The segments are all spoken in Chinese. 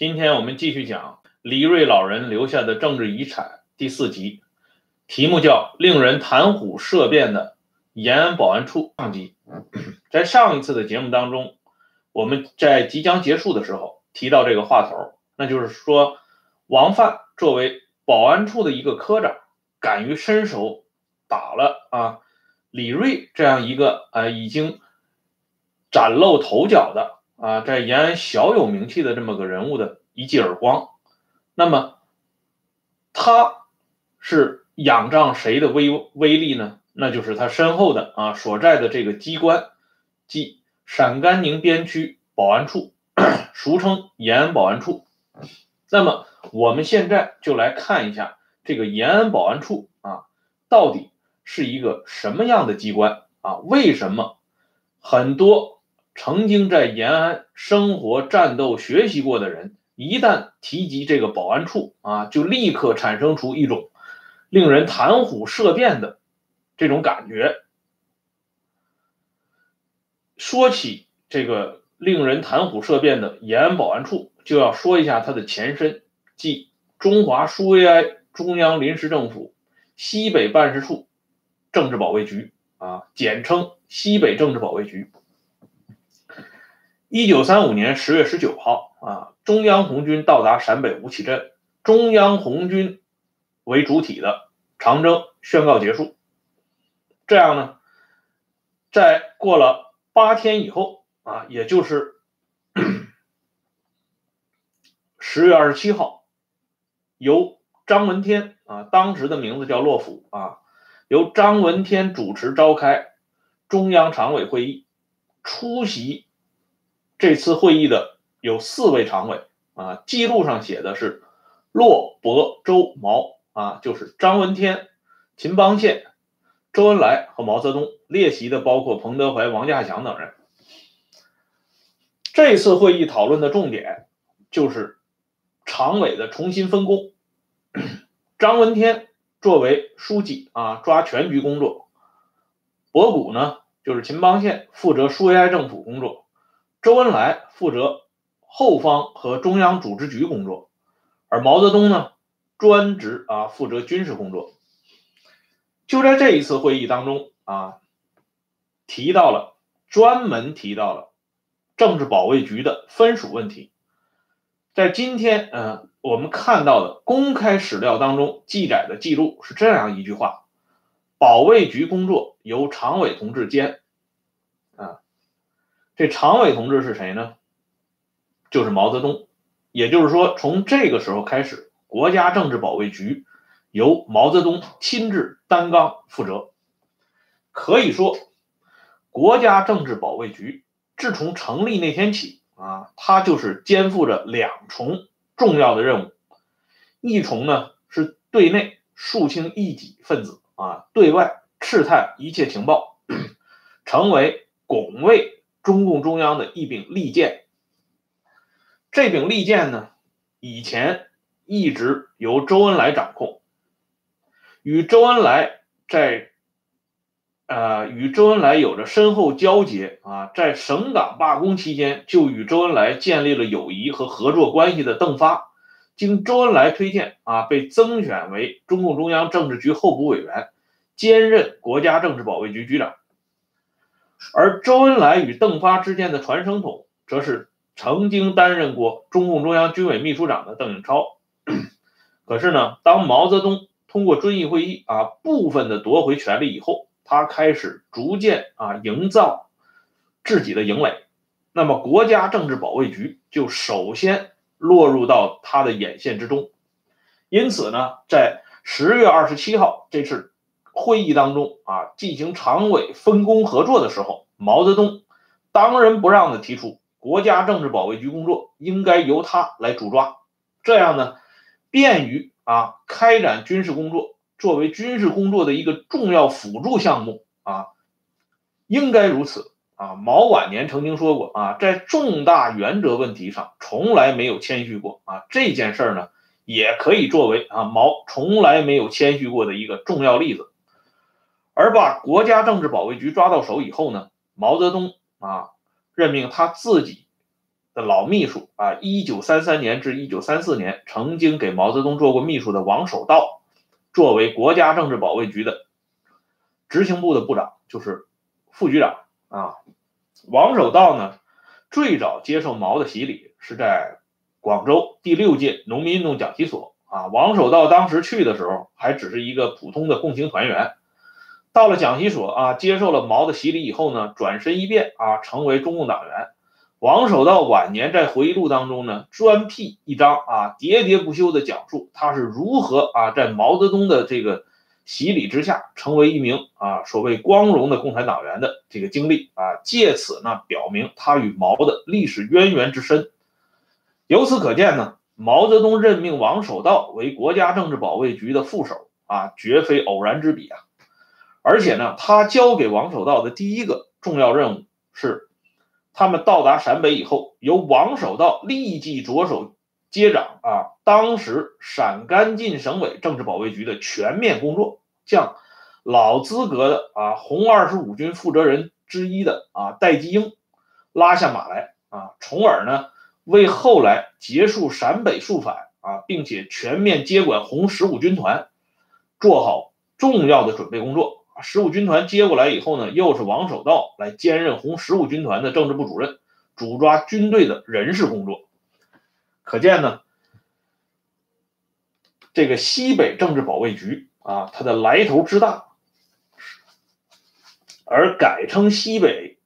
今天我们继续讲李瑞老人留下的政治遗产第四集，题目叫“令人谈虎色变的延安保安处”上集。在上一次的节目当中，我们在即将结束的时候提到这个话头，那就是说，王范作为保安处的一个科长，敢于伸手打了啊李瑞这样一个呃已经崭露头角的。啊，在延安小有名气的这么个人物的一记耳光，那么他是仰仗谁的威威力呢？那就是他身后的啊所在的这个机关，即陕甘宁边区保安处，俗称延安保安处。那么我们现在就来看一下这个延安保安处啊，到底是一个什么样的机关啊？为什么很多？曾经在延安生活、战斗、学习过的人，一旦提及这个保安处啊，就立刻产生出一种令人谈虎色变的这种感觉。说起这个令人谈虎色变的延安保安处，就要说一下它的前身，即中华苏维埃中央临时政府西北办事处政治保卫局啊，简称西北政治保卫局。一九三五年十月十九号，啊，中央红军到达陕北吴起镇，中央红军为主体的长征宣告结束。这样呢，在过了八天以后，啊，也就是 十月二十七号，由张闻天啊，当时的名字叫洛甫啊，由张闻天主持召开中央常委会议，出席。这次会议的有四位常委啊，记录上写的是骆伯周毛啊，就是张闻天、秦邦宪、周恩来和毛泽东。列席的包括彭德怀、王稼祥等人。这次会议讨论的重点就是常委的重新分工。张闻天作为书记啊，抓全局工作；博古呢，就是秦邦宪，负责苏维埃政府工作。周恩来负责后方和中央组织局工作，而毛泽东呢，专职啊负责军事工作。就在这一次会议当中啊，提到了专门提到了政治保卫局的分属问题。在今天，嗯，我们看到的公开史料当中记载的记录是这样一句话：保卫局工作由常委同志兼。这常委同志是谁呢？就是毛泽东。也就是说，从这个时候开始，国家政治保卫局由毛泽东亲自担纲负责。可以说，国家政治保卫局自从成立那天起啊，它就是肩负着两重重要的任务：一重呢是对内肃清异己分子啊，对外刺探一切情报，成为拱卫。中共中央的一柄利剑，这柄利剑呢，以前一直由周恩来掌控，与周恩来在，呃，与周恩来有着深厚交结啊，在省港罢工期间就与周恩来建立了友谊和合作关系的邓发，经周恩来推荐啊，被增选为中共中央政治局候补委员，兼任国家政治保卫局局长。而周恩来与邓发之间的传声筒，则是曾经担任过中共中央军委秘书长的邓颖超。可是呢，当毛泽东通过遵义会议啊部分的夺回权力以后，他开始逐渐啊营造自己的营垒，那么国家政治保卫局就首先落入到他的眼线之中。因此呢，在十月二十七号这次。会议当中啊，进行常委分工合作的时候，毛泽东当仁不让的提出，国家政治保卫局工作应该由他来主抓，这样呢，便于啊开展军事工作。作为军事工作的一个重要辅助项目啊，应该如此啊。毛晚年曾经说过啊，在重大原则问题上从来没有谦虚过啊。这件事儿呢，也可以作为啊毛从来没有谦虚过的一个重要例子。而把国家政治保卫局抓到手以后呢，毛泽东啊任命他自己的老秘书啊，一九三三年至一九三四年曾经给毛泽东做过秘书的王守道，作为国家政治保卫局的执行部的部长，就是副局长啊。王守道呢，最早接受毛的洗礼是在广州第六届农民运动讲习所啊。王守道当时去的时候还只是一个普通的共青团员，到了讲习所啊，接受了毛的洗礼以后呢，转身一变啊，成为中共党员。王守道晚年在回忆录当中呢，专辟一章啊，喋喋不休地讲述他是如何啊，在毛泽东的这个。洗礼之下，成为一名啊所谓光荣的共产党员的这个经历啊，借此呢表明他与毛的历史渊源之深。由此可见呢，毛泽东任命王守道为国家政治保卫局的副手啊，绝非偶然之笔啊。而且呢，他交给王守道的第一个重要任务是，他们到达陕北以后，由王守道立即着手。接掌啊，当时陕甘晋省委政治保卫局的全面工作，将老资格的啊红二十五军负责人之一的啊戴季英拉下马来啊，从而呢为后来结束陕北肃反啊，并且全面接管红十五军团做好重要的准备工作。十五军团接过来以后呢，又是王守道来兼任红十五军团的政治部主任，主抓军队的人事工作。可见呢，这个西北政治保卫局啊，它的来头之大，而改称西北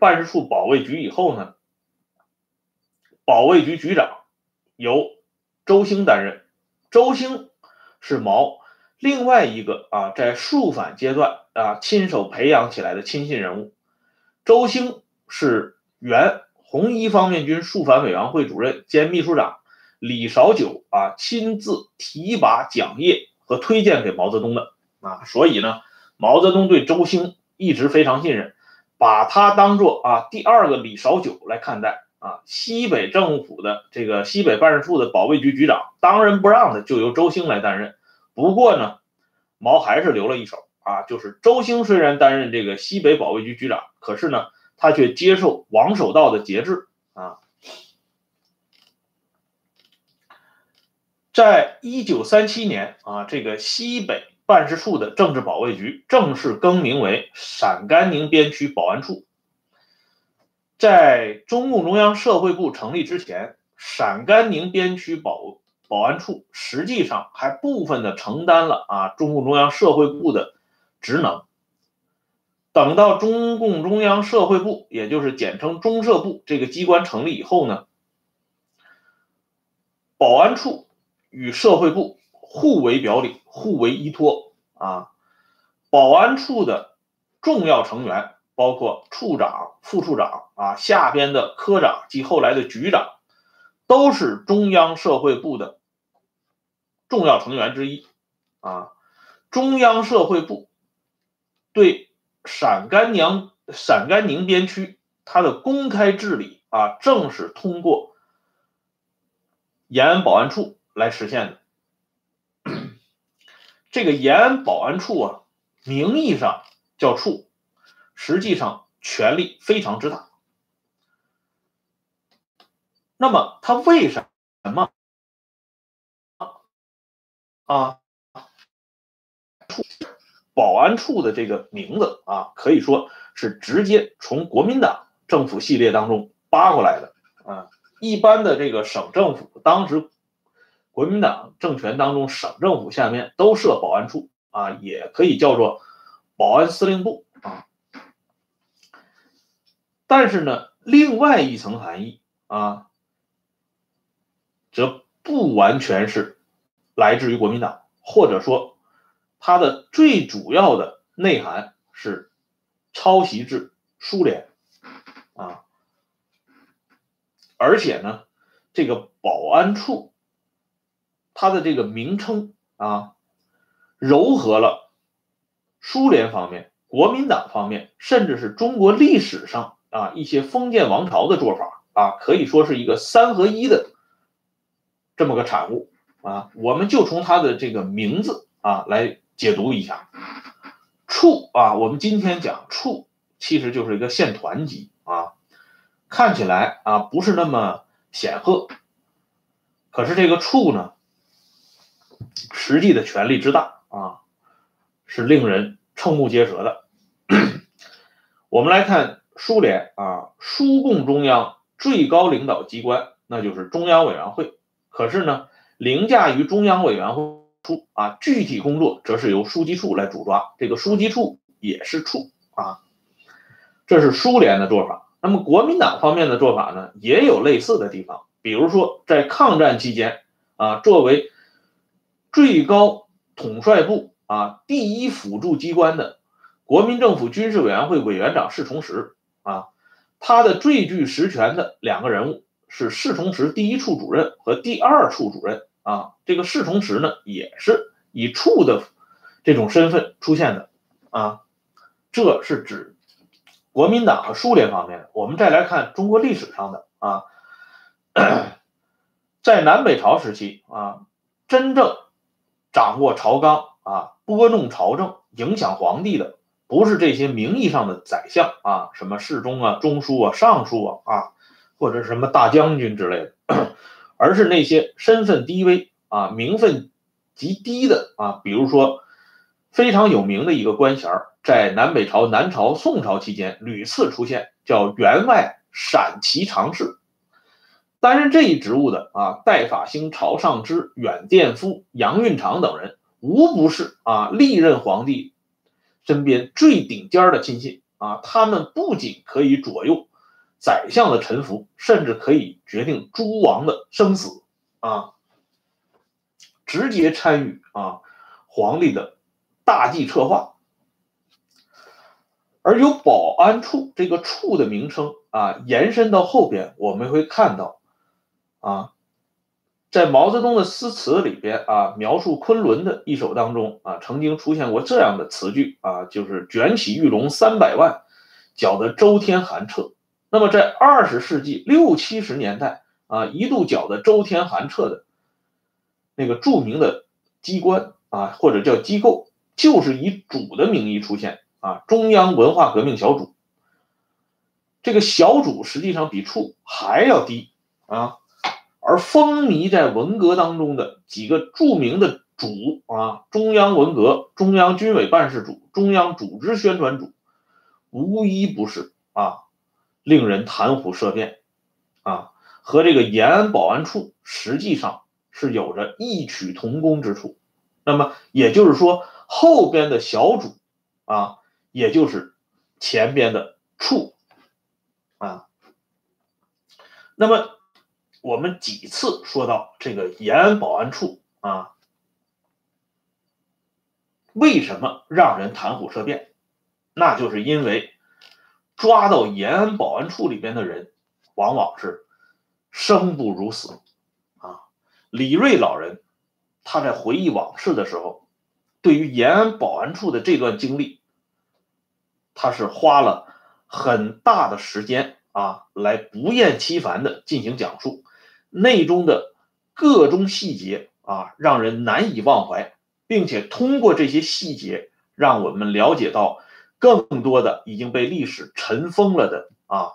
办事处保卫局以后呢，保卫局局长由周兴担任。周兴是毛另外一个啊，在肃反阶段啊亲手培养起来的亲信人物。周兴是原。红一方面军肃反委员会主任兼秘书长李少九啊，亲自提拔讲业和推荐给毛泽东的啊，所以呢，毛泽东对周兴一直非常信任，把他当做啊第二个李少九来看待啊。西北政府的这个西北办事处的保卫局局长，当仁不让的就由周兴来担任。不过呢，毛还是留了一手啊，就是周兴虽然担任这个西北保卫局局长，可是呢。他却接受王守道的节制啊，在一九三七年啊，这个西北办事处的政治保卫局正式更名为陕甘宁边区保安处。在中共中央社会部成立之前，陕甘宁边区保保安处实际上还部分的承担了啊中共中央社会部的职能。等到中共中央社会部，也就是简称中社部这个机关成立以后呢，保安处与社会部互为表里，互为依托啊。保安处的重要成员包括处长、副处长啊，下边的科长及后来的局长，都是中央社会部的重要成员之一啊。中央社会部对。陕甘宁陕甘宁边区，它的公开治理啊，正是通过延安保安处来实现的。这个延安保安处啊，名义上叫处，实际上权力非常之大。那么，它为什么啊？处保安处的这个名字啊，可以说是直接从国民党政府系列当中扒过来的啊。一般的这个省政府，当时国民党政权当中，省政府下面都设保安处啊，也可以叫做保安司令部啊。但是呢，另外一层含义啊，则不完全是来自于国民党，或者说。它的最主要的内涵是抄袭自苏联啊，而且呢，这个保安处它的这个名称啊，糅合了苏联方面、国民党方面，甚至是中国历史上啊一些封建王朝的做法啊，可以说是一个三合一的这么个产物啊。我们就从它的这个名字啊来。解读一下，处啊，我们今天讲处，其实就是一个县团级啊。看起来啊不是那么显赫，可是这个处呢，实际的权力之大啊，是令人瞠目结舌的。我们来看苏联啊，苏共中央最高领导机关那就是中央委员会，可是呢，凌驾于中央委员会处啊，具体工作则是由书记处来主抓，这个书记处也是处啊，这是苏联的做法。那么国民党方面的做法呢，也有类似的地方，比如说在抗战期间啊，作为最高统帅部啊第一辅助机关的。国民政府军事委员会委员长侍从室啊，他的最具实权的两个人物是侍从室第一处主任和第二处主任啊。这个侍从室呢，也是以处的这种身份出现的啊。这是指国民党和苏联方面的。我们再来看中国历史上的啊，在南北朝时期啊，真正掌握朝纲啊，拨弄朝政、影响皇帝的。不是这些名义上的宰相啊，什么侍中啊、中书啊、尚书啊啊，或者什么大将军之类的，而是那些身份低微啊、名分极低的啊，比如说非常有名的一个官衔，在南北朝、南朝、宋朝期间屡次出现，叫员外陕骑常侍。担任这一职务的啊，戴法兴、朝尚之、远殿夫、杨运长等人，无不是啊历任皇帝。身边最顶尖的亲信啊，他们不仅可以左右宰相的臣服，甚至可以决定诸王的生死啊，直接参与啊皇帝的大计策划。而有保安处这个处的名称啊，延伸到后边，我们会看到啊。在毛泽东的诗词里边啊，描述昆仑的一首当中啊，曾经出现过这样的词句啊，就是卷起玉龙三百万，搅得周天寒彻。那么在二十世纪六七十年代啊，一度搅得周天寒彻的那个著名的机关啊，或者叫机构，就是以主的名义出现啊，中央文化革命小组。这个小组实际上比处还要低啊。而风靡在文革当中的几个著名的主啊，中央文革、中央军委办事组、中央组织宣传组，无一不是啊，令人谈虎色变啊，和这个延安保安处实际上是有着异曲同工之处。那么也就是说，后边的小组啊，也就是前边的处啊，那么。我们几次说到这个延安保安处啊，为什么让人谈虎色变？那就是因为抓到延安保安处里边的人，往往是生不如死啊。李瑞老人他在回忆往事的时候，对于延安保安处的这段经历，他是花了很大的时间啊，来不厌其烦的进行讲述。内中的各种细节啊，让人难以忘怀，并且通过这些细节，让我们了解到更多的已经被历史尘封了的啊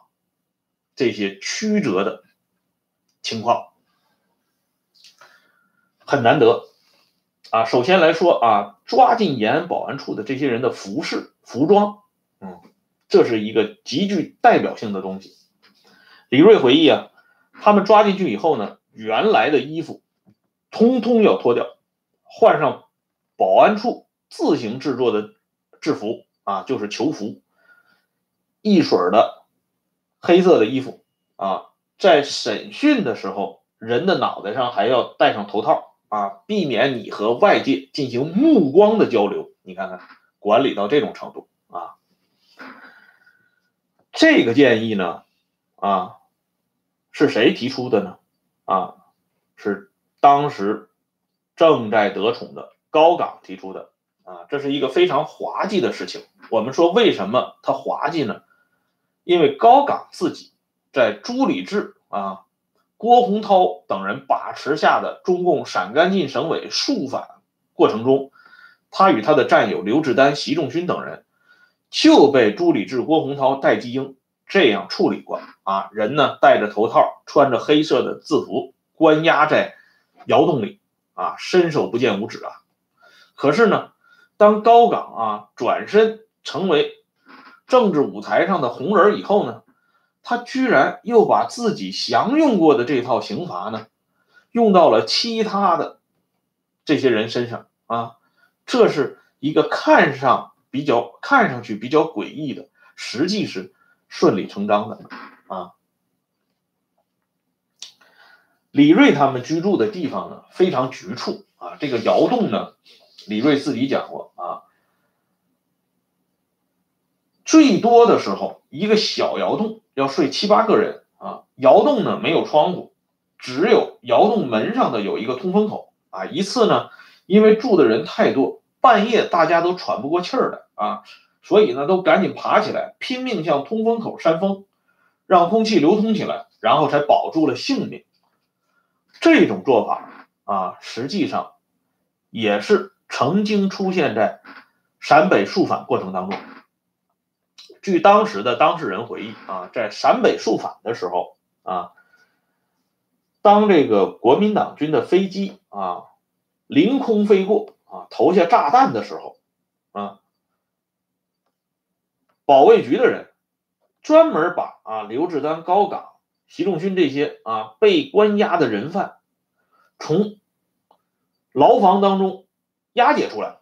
这些曲折的情况，很难得啊。首先来说啊，抓进延安保安处的这些人的服饰、服装，嗯，这是一个极具代表性的东西。李瑞回忆啊。他们抓进去以后呢，原来的衣服通通要脱掉，换上保安处自行制作的制服啊，就是囚服，一水儿的黑色的衣服啊。在审讯的时候，人的脑袋上还要戴上头套啊，避免你和外界进行目光的交流。你看看，管理到这种程度啊，这个建议呢，啊。是谁提出的呢？啊，是当时正在得宠的高岗提出的。啊，这是一个非常滑稽的事情。我们说为什么他滑稽呢？因为高岗自己在朱理治啊、郭洪涛等人把持下的中共陕甘晋省委肃反过程中，他与他的战友刘志丹、习仲勋等人就被朱理治、郭洪涛、戴季英这样处理过啊，人呢戴着头套，穿着黑色的制服，关押在窑洞里啊，伸手不见五指啊。可是呢，当高岗啊转身成为政治舞台上的红人以后呢，他居然又把自己享用过的这套刑罚呢，用到了其他的这些人身上啊，这是一个看上比较看上去比较诡异的，实际是。顺理成章的啊，李瑞他们居住的地方呢非常局促啊。这个窑洞呢，李瑞自己讲过啊，最多的时候一个小窑洞要睡七八个人啊。窑洞呢没有窗户，只有窑洞门上的有一个通风口啊。一次呢，因为住的人太多，半夜大家都喘不过气儿来啊。所以呢，都赶紧爬起来，拼命向通风口扇风，让空气流通起来，然后才保住了性命。这种做法啊，实际上也是曾经出现在陕北肃反过程当中。据当时的当事人回忆啊，在陕北肃反的时候啊，当这个国民党军的飞机啊凌空飞过啊，投下炸弹的时候啊。保卫局的人专门把啊刘志丹、高岗、习仲勋这些啊被关押的人犯从牢房当中押解出来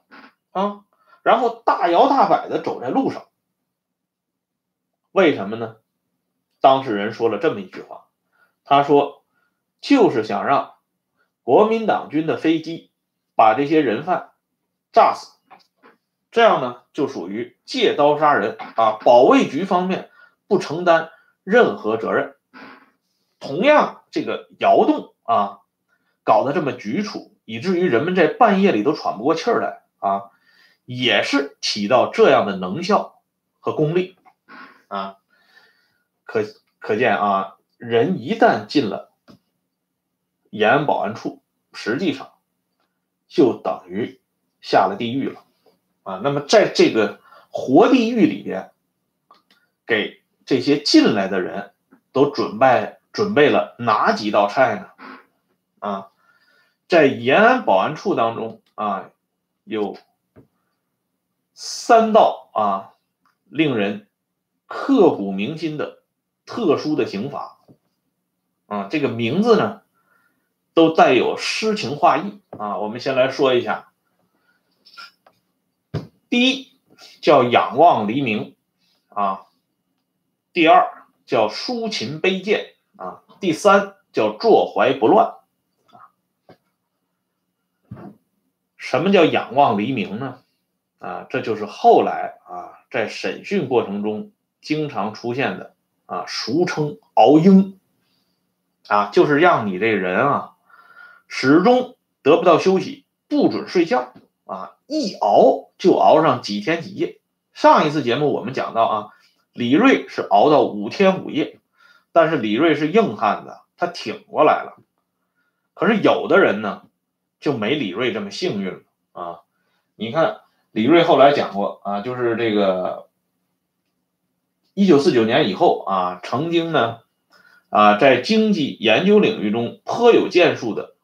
啊，然后大摇大摆的走在路上。为什么呢？当事人说了这么一句话，他说就是想让国民党军的飞机把这些人犯炸死。这样呢，就属于借刀杀人啊！保卫局方面不承担任何责任。同样，这个窑洞啊，搞得这么局促，以至于人们在半夜里都喘不过气来啊，也是起到这样的能效和功力啊。可可见啊，人一旦进了延安保安处，实际上就等于下了地狱了。啊，那么在这个活地狱里边，给这些进来的人都准备准备了哪几道菜呢？啊，在延安保安处当中啊，有三道啊令人刻骨铭心的特殊的刑罚啊，这个名字呢都带有诗情画意啊。我们先来说一下。第一叫仰望黎明，啊，第二叫抒情悲剑，啊，第三叫坐怀不乱，啊，什么叫仰望黎明呢？啊，这就是后来啊在审讯过程中经常出现的啊，俗称熬鹰，啊，就是让你这人啊始终得不到休息，不准睡觉。啊，一熬就熬上几天几夜。上一次节目我们讲到啊，李瑞是熬到五天五夜，但是李瑞是硬汉子，他挺过来了。可是有的人呢，就没李瑞这么幸运了啊。你看李瑞后来讲过啊，就是这个一九四九年以后啊，曾经呢啊，在经济研究领域中颇有建树的。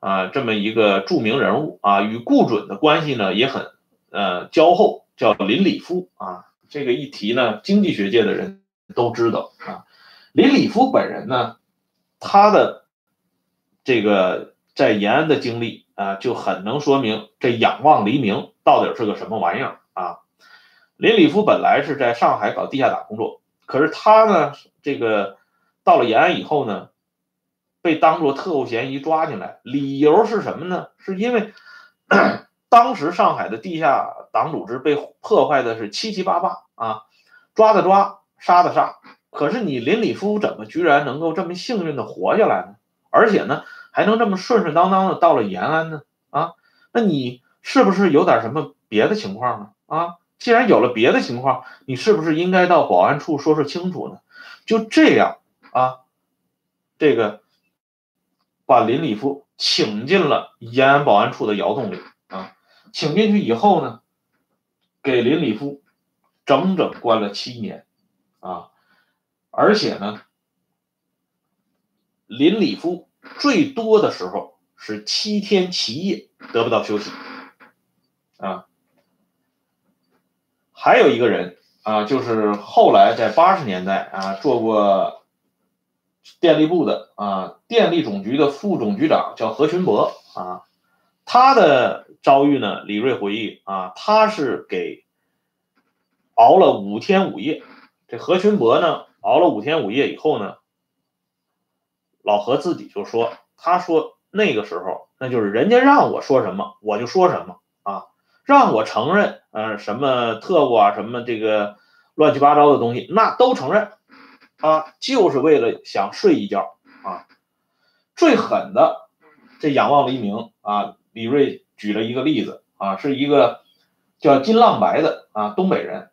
啊，这么一个著名人物啊，与顾准的关系呢也很呃交厚，叫林里夫啊。这个一提呢，经济学界的人都知道啊。林里夫本人呢，他的这个在延安的经历啊，就很能说明这仰望黎明到底是个什么玩意儿啊。林礼夫本来是在上海搞地下党工作，可是他呢，这个到了延安以后呢。被当作特务嫌疑抓进来，理由是什么呢？是因为 当时上海的地下党组织被破坏的是七七八八啊，抓的抓，杀的杀。可是你林礼夫怎么居然能够这么幸运的活下来呢？而且呢，还能这么顺顺当当的到了延安呢？啊，那你是不是有点什么别的情况呢？啊，既然有了别的情况，你是不是应该到保安处说说清楚呢？就这样啊，这个。把林礼夫请进了延安保安处的窑洞里啊，请进去以后呢，给林礼夫整整关了七年啊，而且呢，林礼夫最多的时候是七天七夜得不到休息，啊，还有一个人啊，就是后来在八十年代啊做过电力部的啊，电力总局的副总局长叫何群博啊，他的遭遇呢，李瑞回忆啊，他是给熬了五天五夜，这何群博呢？熬了五天五夜以后呢，老何自己就说：“他说那个时候，那就是人家让我说什么我就说什么啊，让我承认，呃，什么特务啊，什么这个乱七八糟的东西，那都承认啊，就是为了想睡一觉啊。最狠的，这仰望黎明啊，李瑞举了一个例子啊，是一个叫金浪白的啊，东北人，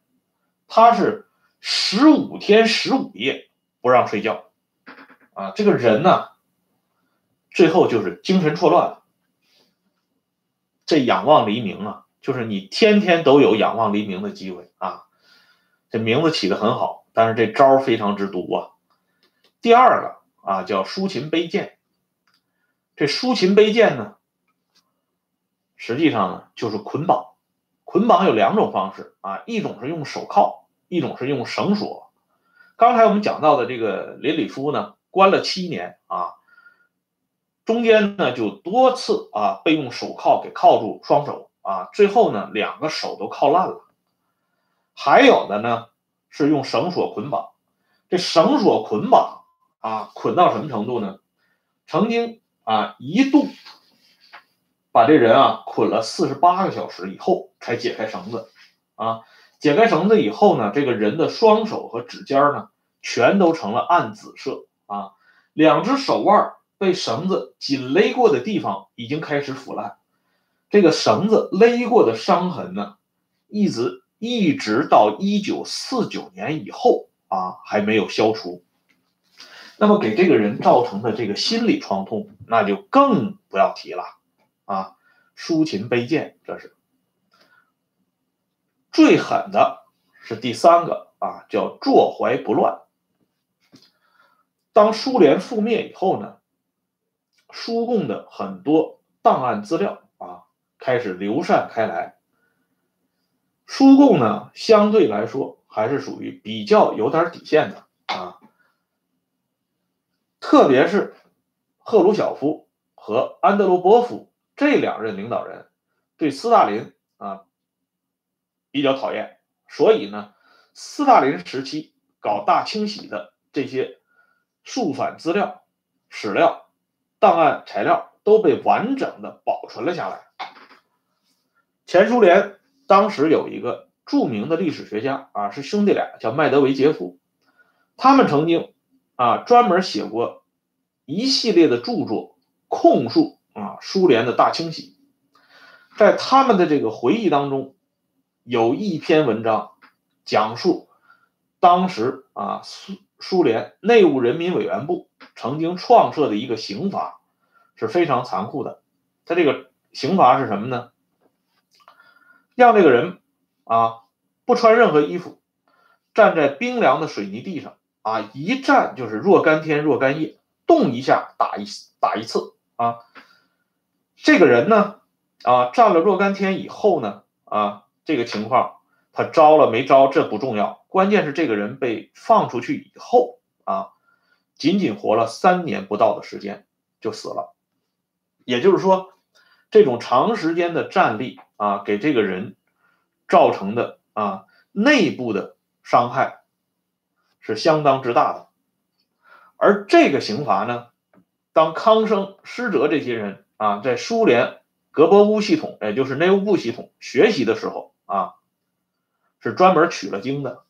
他是。”十五天十五夜不让睡觉，啊，这个人呢，最后就是精神错乱。这仰望黎明啊，就是你天天都有仰望黎明的机会啊。这名字起的很好，但是这招非常之毒啊。第二个啊，叫抒琴悲剑。这抒琴悲剑呢，实际上呢就是捆绑。捆绑有两种方式啊，一种是用手铐。一种是用绳索，刚才我们讲到的这个林里夫呢，关了七年啊，中间呢就多次啊被用手铐给铐住双手啊，最后呢两个手都铐烂了。还有的呢是用绳索捆绑，这绳索捆绑啊捆到什么程度呢？曾经啊一度把这人啊捆了四十八个小时以后才解开绳子啊。解开绳子以后呢，这个人的双手和指尖呢，全都成了暗紫色啊。两只手腕被绳子紧勒过的地方已经开始腐烂，这个绳子勒过的伤痕呢，一直一直到一九四九年以后啊，还没有消除。那么给这个人造成的这个心理创痛，那就更不要提了啊。抒琴背剑，这是。最狠的是第三个啊，叫坐怀不乱。当苏联覆灭以后呢，苏共的很多档案资料啊开始流散开来。苏共呢，相对来说还是属于比较有点底线的啊，特别是赫鲁晓夫和安德罗波夫这两任领导人对斯大林啊。比较讨厌，所以呢，斯大林时期搞大清洗的这些数反资料、史料、档案材料都被完整的保存了下来。前苏联当时有一个著名的历史学家啊，是兄弟俩，叫麦德韦杰夫，他们曾经啊专门写过一系列的著作，控诉啊苏联的大清洗，在他们的这个回忆当中。有一篇文章，讲述当时啊苏苏联内务人民委员部曾经创设的一个刑罚，是非常残酷的。他这个刑罚是什么呢？让这个人啊不穿任何衣服，站在冰凉的水泥地上啊，一站就是若干天若干夜，动一下打一打一次啊。这个人呢啊站了若干天以后呢啊。这个情况，他招了没招这不重要，关键是这个人被放出去以后啊，仅仅活了三年不到的时间就死了。也就是说，这种长时间的站立啊，给这个人造成的啊内部的伤害是相当之大的。而这个刑罚呢，当康生、施哲这些人啊，在苏联格波乌系统，也就是内务部系统学习的时候。啊，是专门取了经的，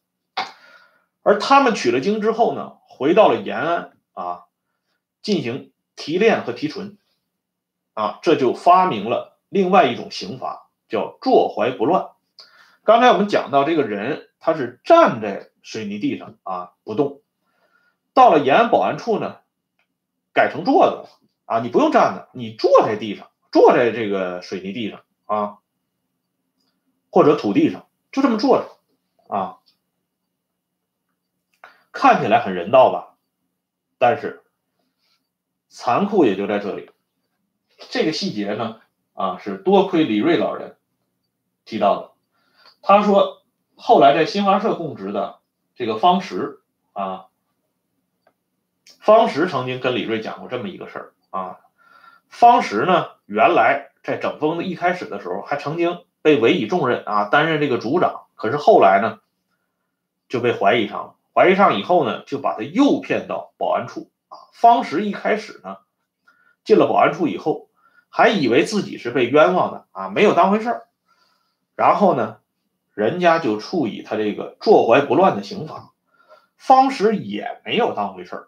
而他们取了经之后呢，回到了延安啊，进行提炼和提纯，啊，这就发明了另外一种刑罚，叫坐怀不乱。刚才我们讲到这个人，他是站在水泥地上啊不动，到了延安保安处呢，改成坐的了啊，你不用站的，你坐在地上，坐在这个水泥地上啊。或者土地上就这么坐着，啊，看起来很人道吧？但是残酷也就在这里。这个细节呢，啊，是多亏李瑞老人提到的。他说，后来在新华社供职的这个方石啊，方石曾经跟李瑞讲过这么一个事儿啊。方石呢，原来在整风的一开始的时候，还曾经被委以重任啊，担任这个组长。可是后来呢，就被怀疑上了。怀疑上以后呢，就把他诱骗到保安处啊。方石一开始呢，进了保安处以后，还以为自己是被冤枉的啊，没有当回事儿。然后呢，人家就处以他这个坐怀不乱的刑罚，方石也没有当回事儿。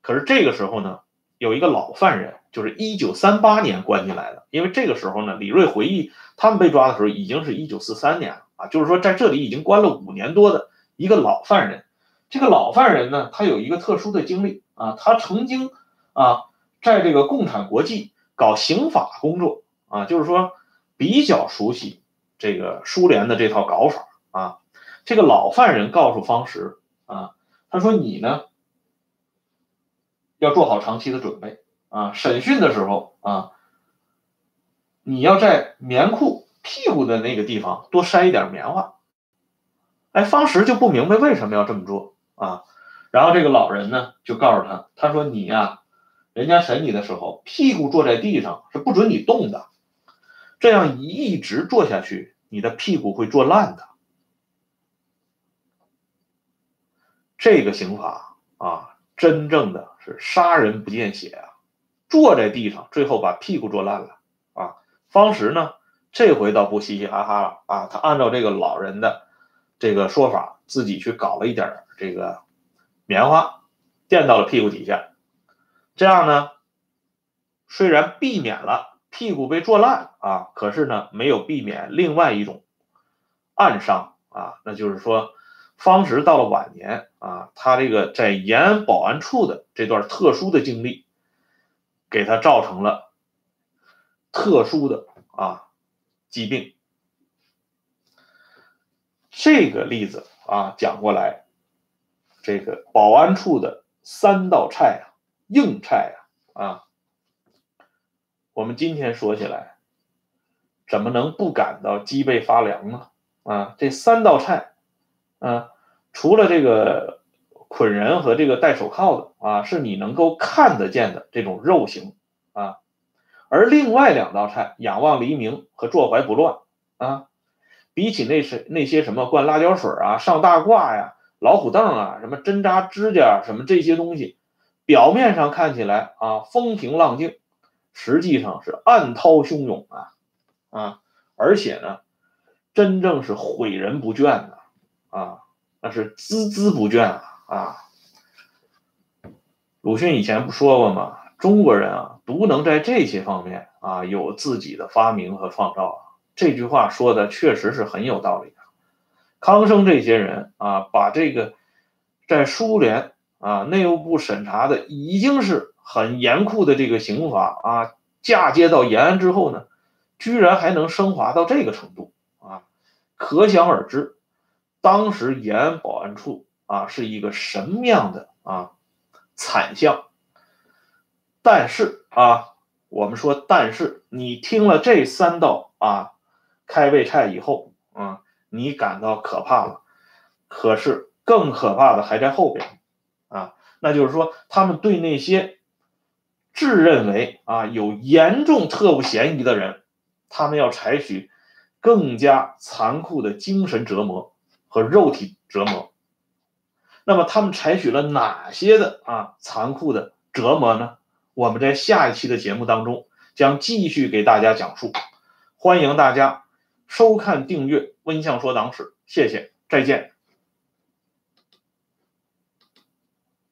可是这个时候呢，有一个老犯人，就是一九三八年关进来的。因为这个时候呢，李瑞回忆他们被抓的时候，已经是一九四三年了啊，就是说在这里已经关了五年多的一个老犯人。这个老犯人呢，他有一个特殊的经历啊，他曾经啊，在这个共产国际搞刑法工作啊，就是说比较熟悉这个苏联的这套搞法啊。这个老犯人告诉方石啊，他说你呢要做好长期的准备啊，审讯的时候啊，你要在棉裤屁股的那个地方多塞一点棉花。哎，方石就不明白为什么要这么做。啊，然后这个老人呢就告诉他，他说你呀，人家审你的时候，屁股坐在地上是不准你动的，这样一直坐下去，你的屁股会坐烂的。这个刑法啊，真正的是杀人不见血啊，坐在地上，最后把屁股坐烂了啊。方石呢，这回倒不嘻嘻哈哈了啊，他按照这个老人的这个说法，自己去搞了一点这个棉花垫到了屁股底下，这样呢，虽然避免了屁股被坐烂啊，可是呢，没有避免另外一种暗伤啊，那就是说，方石到了晚年啊，他这个在延安保安处的这段特殊的经历，给他造成了特殊的啊疾病。这个例子啊讲过来。这个保安处的三道菜啊，硬菜啊，啊，我们今天说起来，怎么能不感到脊背发凉呢？啊，这三道菜，啊，除了这个捆人和这个戴手铐的啊，是你能够看得见的这种肉刑啊，而另外两道菜仰望黎明和坐怀不乱啊，比起那是那些什么灌辣椒水啊、上大褂呀。老虎凳啊，什么针扎指甲，什么这些东西，表面上看起来啊风平浪静，实际上是暗涛汹涌啊啊！而且呢，真正是毁人不倦的啊，那是孜孜不倦啊啊！鲁迅以前不说过吗？中国人啊，独能在这些方面啊有自己的发明和创造。这句话说的确实是很有道理。康生这些人啊，把这个在苏联啊内务部审查的已经是很严酷的这个刑法啊，嫁接到延安之后呢，居然还能升华到这个程度啊，可想而知，当时延安保安处啊是一个什么样的啊惨象。但是啊，我们说，但是你听了这三道啊开胃菜以后啊。你感到可怕了，可是更可怕的还在后边，啊，那就是说，他们对那些自认为啊有严重特务嫌疑的人，他们要采取更加残酷的精神折磨和肉体折磨。那么他们采取了哪些的啊残酷的折磨呢？我们在下一期的节目当中将继续给大家讲述，欢迎大家收看订阅。温相说党史，谢谢，再见。